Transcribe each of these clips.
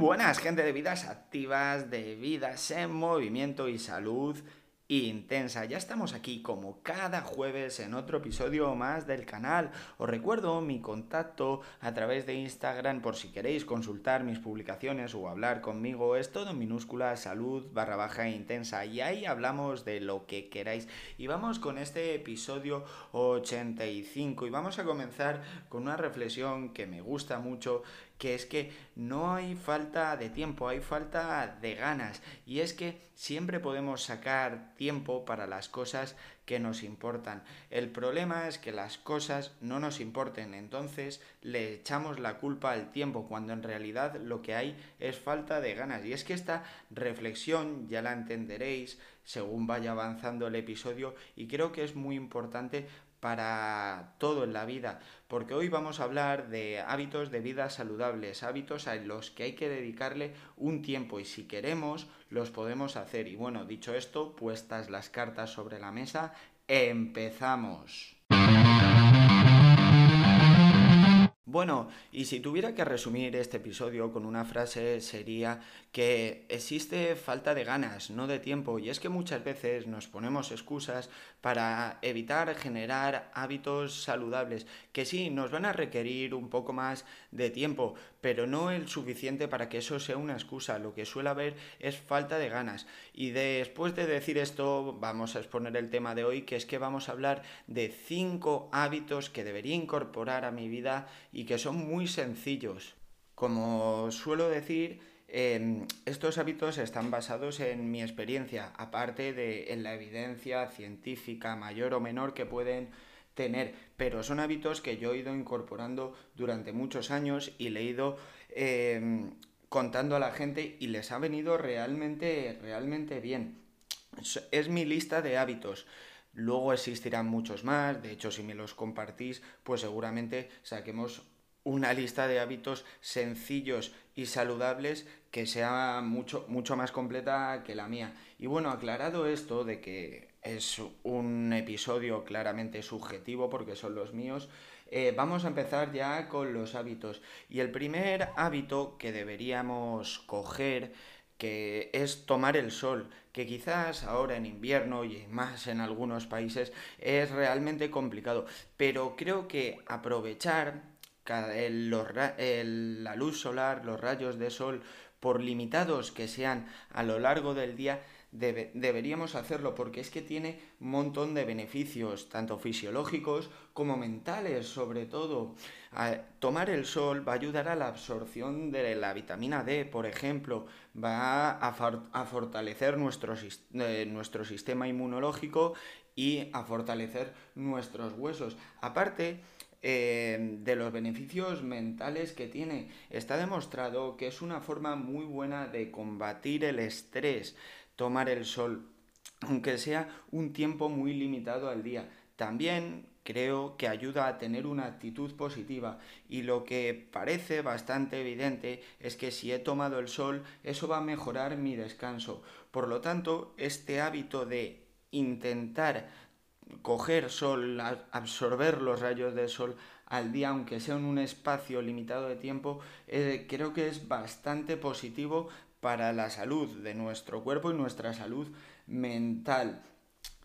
Buenas, gente de vidas activas, de vidas en movimiento y salud intensa. Ya estamos aquí como cada jueves en otro episodio más del canal. Os recuerdo mi contacto a través de Instagram por si queréis consultar mis publicaciones o hablar conmigo. Es todo en minúscula salud barra baja intensa y ahí hablamos de lo que queráis. Y vamos con este episodio 85 y vamos a comenzar con una reflexión que me gusta mucho que es que no hay falta de tiempo, hay falta de ganas. Y es que siempre podemos sacar tiempo para las cosas que nos importan. El problema es que las cosas no nos importen, entonces le echamos la culpa al tiempo, cuando en realidad lo que hay es falta de ganas. Y es que esta reflexión ya la entenderéis según vaya avanzando el episodio y creo que es muy importante para todo en la vida, porque hoy vamos a hablar de hábitos de vida saludables, hábitos a los que hay que dedicarle un tiempo y si queremos los podemos hacer. Y bueno, dicho esto, puestas las cartas sobre la mesa, empezamos. Bueno, y si tuviera que resumir este episodio con una frase sería que existe falta de ganas, no de tiempo, y es que muchas veces nos ponemos excusas para evitar generar hábitos saludables, que sí, nos van a requerir un poco más de tiempo, pero no el suficiente para que eso sea una excusa, lo que suele haber es falta de ganas. Y después de decir esto, vamos a exponer el tema de hoy, que es que vamos a hablar de cinco hábitos que debería incorporar a mi vida y que son muy sencillos. Como suelo decir, em, estos hábitos están basados en mi experiencia, aparte de en la evidencia científica mayor o menor que pueden tener, pero son hábitos que yo he ido incorporando durante muchos años y le he ido em, contando a la gente y les ha venido realmente, realmente bien. Es mi lista de hábitos. Luego existirán muchos más, de hecho si me los compartís, pues seguramente saquemos una lista de hábitos sencillos y saludables que sea mucho, mucho más completa que la mía. Y bueno, aclarado esto de que es un episodio claramente subjetivo porque son los míos, eh, vamos a empezar ya con los hábitos. Y el primer hábito que deberíamos coger que es tomar el sol, que quizás ahora en invierno y más en algunos países es realmente complicado, pero creo que aprovechar la luz solar, los rayos de sol, por limitados que sean a lo largo del día, deberíamos hacerlo porque es que tiene un montón de beneficios, tanto fisiológicos como mentales sobre todo. tomar el sol va a ayudar a la absorción de la vitamina D, por ejemplo, va a, fortalecer nuestro, nuestro sistema inmunológico y a fortalecer nuestros huesos. Aparte, eh, de los beneficios mentales que tiene. Está demostrado que es una forma muy buena de combatir el estrés tomar el sol, aunque sea un tiempo muy limitado al día. También creo que ayuda a tener una actitud positiva y lo que parece bastante evidente es que si he tomado el sol eso va a mejorar mi descanso. Por lo tanto, este hábito de intentar coger sol, absorber los rayos del sol al día, aunque sea en un espacio limitado de tiempo, eh, creo que es bastante positivo para la salud de nuestro cuerpo y nuestra salud mental.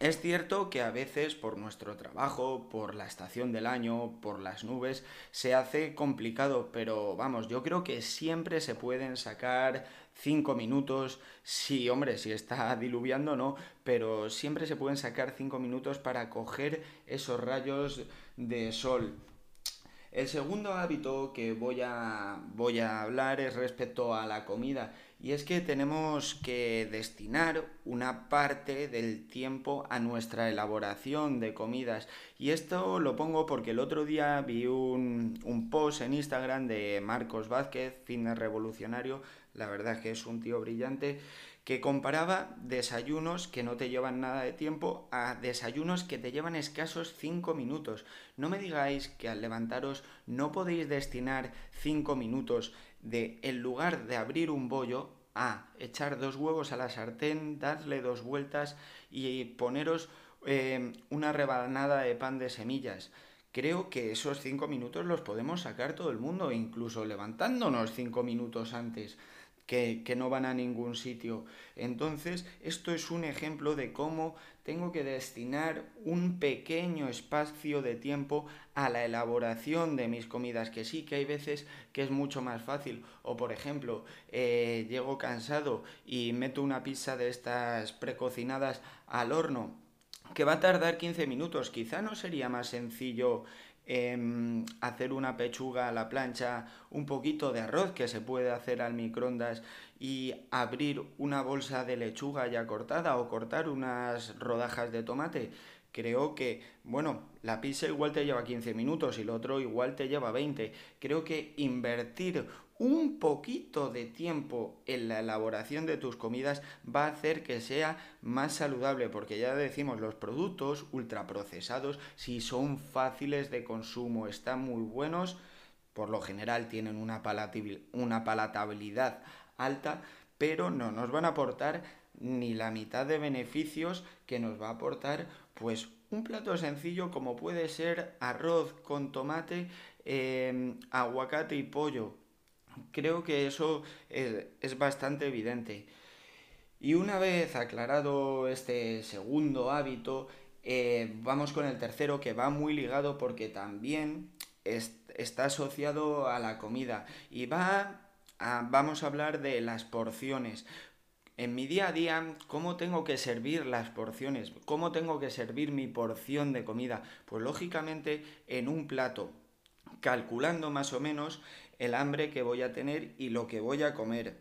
Es cierto que a veces por nuestro trabajo, por la estación del año, por las nubes, se hace complicado, pero vamos, yo creo que siempre se pueden sacar cinco minutos, sí, hombre, si está diluviando no, pero siempre se pueden sacar cinco minutos para coger esos rayos de sol. El segundo hábito que voy a, voy a hablar es respecto a la comida. Y es que tenemos que destinar una parte del tiempo a nuestra elaboración de comidas. Y esto lo pongo porque el otro día vi un, un post en Instagram de Marcos Vázquez, fitness revolucionario. La verdad es que es un tío brillante que comparaba desayunos que no te llevan nada de tiempo a desayunos que te llevan escasos 5 minutos. No me digáis que al levantaros no podéis destinar 5 minutos de, en lugar de abrir un bollo, a echar dos huevos a la sartén, darle dos vueltas y poneros eh, una rebanada de pan de semillas creo que esos cinco minutos los podemos sacar todo el mundo, incluso levantándonos cinco minutos antes que, no van a ningún sitio. Entonces, esto es un ejemplo de cómo tengo que destinar un pequeño espacio de tiempo a la elaboración de mis comidas, que sí que hay veces que es mucho más fácil. O por ejemplo, eh, llego cansado y meto una pizza de estas precocinadas al horno, que va a tardar 15 minutos. Quizá no sería más sencillo Em, hacer una pechuga a la plancha, un poquito de arroz que se puede hacer al microondas y abrir una bolsa de lechuga ya cortada o cortar unas rodajas de tomate. Creo que, bueno, la pizza igual te lleva 15 minutos y el otro igual te lleva 20. Creo que invertir un poquito de tiempo en la elaboración de tus comidas va a hacer que sea más saludable, porque ya decimos, los productos ultraprocesados, si son fáciles de consumo, están muy buenos, por lo general tienen una, palatabilidad alta, pero no nos van a aportar ni la mitad de beneficios que nos va a aportar pues un plato sencillo como puede ser arroz con tomate, eh, aguacate y pollo Creo que eso es, bastante evidente. Y una vez aclarado este segundo hábito, eh, vamos con el tercero que va muy ligado porque también está asociado a la comida y va vamos a hablar de las porciones. En mi día a día, ¿cómo tengo que servir las porciones? ¿Cómo tengo que servir mi porción de comida? Pues lógicamente en un plato, calculando más o menos el hambre que voy a tener y lo que voy a comer.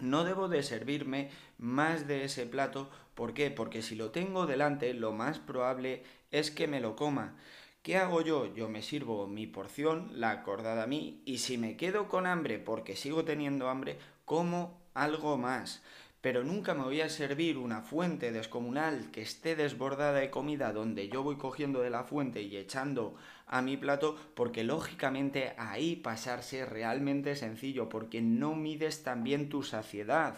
No debo de servirme más de ese plato. ¿Por qué? Porque si lo tengo delante, lo más probable es que me lo coma. ¿Qué hago yo? Yo me sirvo mi porción, la acordada a mí, y si me quedo con hambre porque sigo teniendo hambre, como algo más pero nunca me voy a servir una fuente descomunal que esté desbordada de comida donde yo voy cogiendo de la fuente y echando a mi plato, porque lógicamente ahí pasarse realmente sencillo, porque no mides también tu saciedad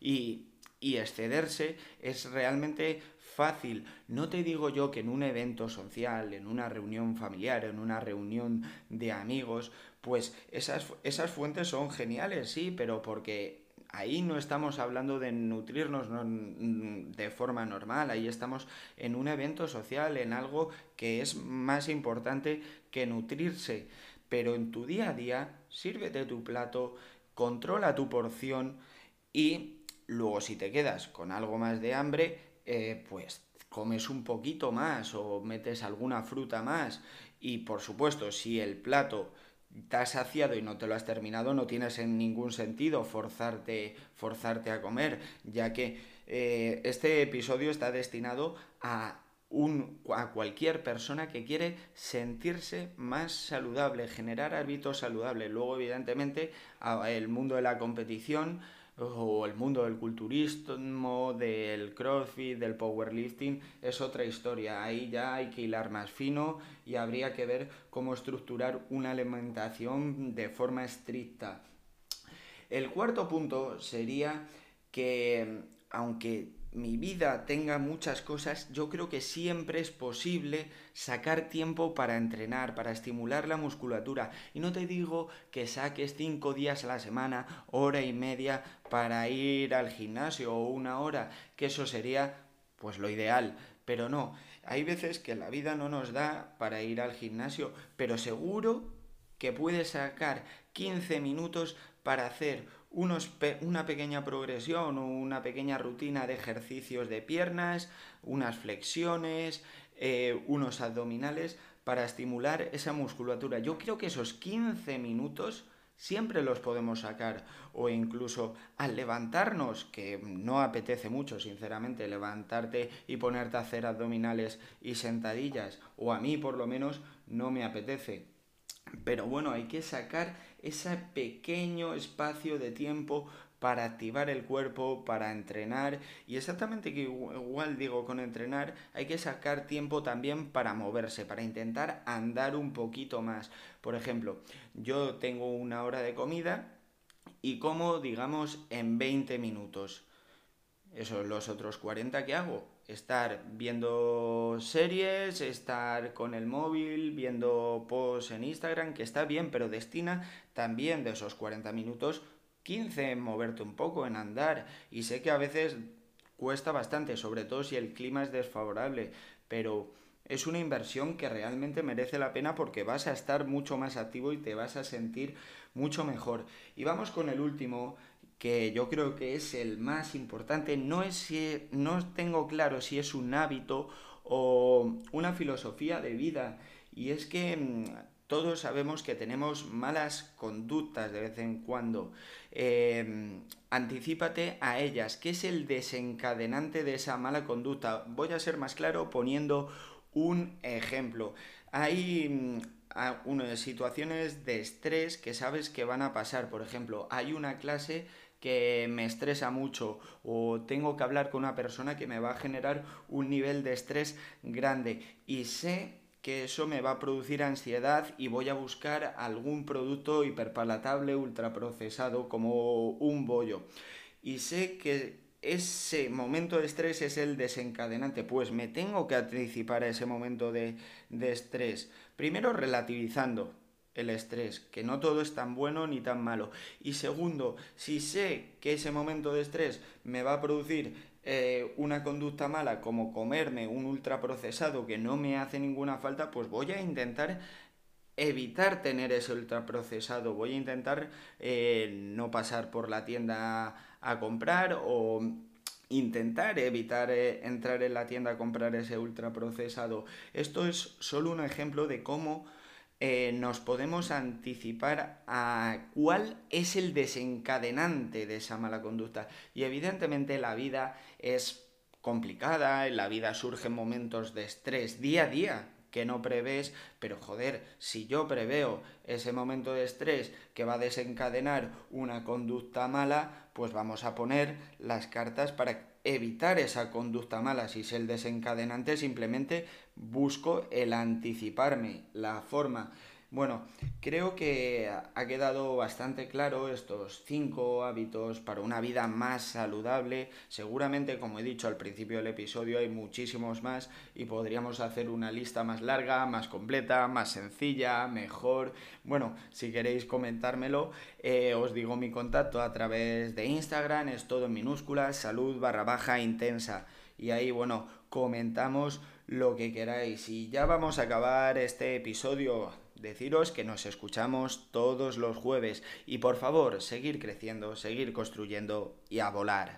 y, y excederse es realmente fácil. No te digo yo que en un evento social, en una reunión familiar, en una reunión de amigos, pues esas, esas fuentes son geniales, sí, pero porque ahí no estamos hablando de nutrirnos de forma normal, ahí estamos en un evento social, en algo que es más importante que nutrirse. Pero en tu día a día, sírvete tu plato, controla tu porción y luego si te quedas con algo más de hambre, eh, pues comes un poquito más o metes alguna fruta más. Y por supuesto, si el plato te has saciado y no te lo has terminado, no tienes en ningún sentido forzarte, forzarte a comer, ya que eh, este episodio está destinado a, un, a cualquier persona que quiere sentirse más saludable, generar hábitos saludables. Luego, evidentemente, el mundo de la competición o el mundo del culturismo, del crossfit, del powerlifting, es otra historia. Ahí ya hay que hilar más fino y habría que ver cómo estructurar una alimentación de forma estricta. El cuarto punto sería que, aunque mi vida tenga muchas cosas, yo creo que siempre es posible sacar tiempo para entrenar, para estimular la musculatura. Y no te digo que saques cinco días a la semana, hora y media, para ir al gimnasio o una hora, que eso sería pues lo ideal. Pero no, hay veces que la vida no nos da para ir al gimnasio, pero seguro que puedes sacar 15 minutos para hacer una pequeña progresión o una pequeña rutina de ejercicios de piernas, unas flexiones, eh, unos abdominales para estimular esa musculatura. Yo creo que esos 15 minutos siempre los podemos sacar o incluso al levantarnos, que no apetece mucho sinceramente levantarte y ponerte a hacer abdominales y sentadillas, o a mí por lo menos no me apetece. Pero bueno, hay que sacar ese pequeño espacio de tiempo para activar el cuerpo, para entrenar. Y exactamente que igual digo con entrenar, hay que sacar tiempo también para moverse, para intentar andar un poquito más. Por ejemplo, yo tengo una hora de comida y como, digamos, en 20 minutos. Eso, los otros 40 que hago, estar viendo series, estar con el móvil, viendo posts en Instagram, que está bien, pero destina también de esos 40 minutos 15 en moverte un poco, en andar. Y sé que a veces cuesta bastante, sobre todo si el clima es desfavorable, pero es una inversión que realmente merece la pena porque vas a estar mucho más activo y te vas a sentir mucho mejor. Y vamos con el último, que yo creo que es el más importante. No, es si, no tengo claro si es un hábito o una filosofía de vida. Y es que mm, todos sabemos que tenemos malas conductas de vez en cuando. Eh, anticípate a ellas. ¿Qué es el desencadenante de esa mala conducta? Voy a ser más claro poniendo un ejemplo. Hay mm, situaciones de estrés que sabes que van a pasar. Por ejemplo, hay una clase que me estresa mucho o tengo que hablar con una persona que me va a generar un nivel de estrés grande y sé que eso me va a producir ansiedad y voy a buscar algún producto hiperpalatable, ultraprocesado, como un bollo. Y sé que ese momento de estrés es el desencadenante, pues me tengo que anticipar a ese momento de, de estrés. Primero relativizando, el estrés, que no todo es tan bueno ni tan malo. Y segundo, si sé que ese momento de estrés me va a producir eh, una conducta mala como comerme un ultraprocesado que no me hace ninguna falta, pues voy a intentar evitar tener ese ultraprocesado, voy a intentar eh, no pasar por la tienda a comprar o intentar evitar eh, entrar en la tienda a comprar ese ultraprocesado. Esto es solo un ejemplo de cómo eh, nos podemos anticipar a cuál es el desencadenante de esa mala conducta. Y evidentemente la vida es complicada, en la vida surgen momentos de estrés día a día que no prevés, pero joder, si yo preveo ese momento de estrés que va a desencadenar una conducta mala, pues vamos a poner las cartas para evitar esa conducta mala. Si es el desencadenante, simplemente busco el anticiparme, la forma. Bueno, creo que ha quedado bastante claro estos cinco hábitos para una vida más saludable. Seguramente, como he dicho al principio del episodio, hay muchísimos más y podríamos hacer una lista más larga, más completa, más sencilla, mejor. Bueno, si queréis comentármelo, eh, os digo mi contacto a través de Instagram, es todo en minúsculas, salud barra baja intensa. Y ahí, bueno, comentamos lo que queráis. Y ya vamos a acabar este episodio Deciros que nos escuchamos todos los jueves y por favor, seguir creciendo, seguir construyendo y a volar.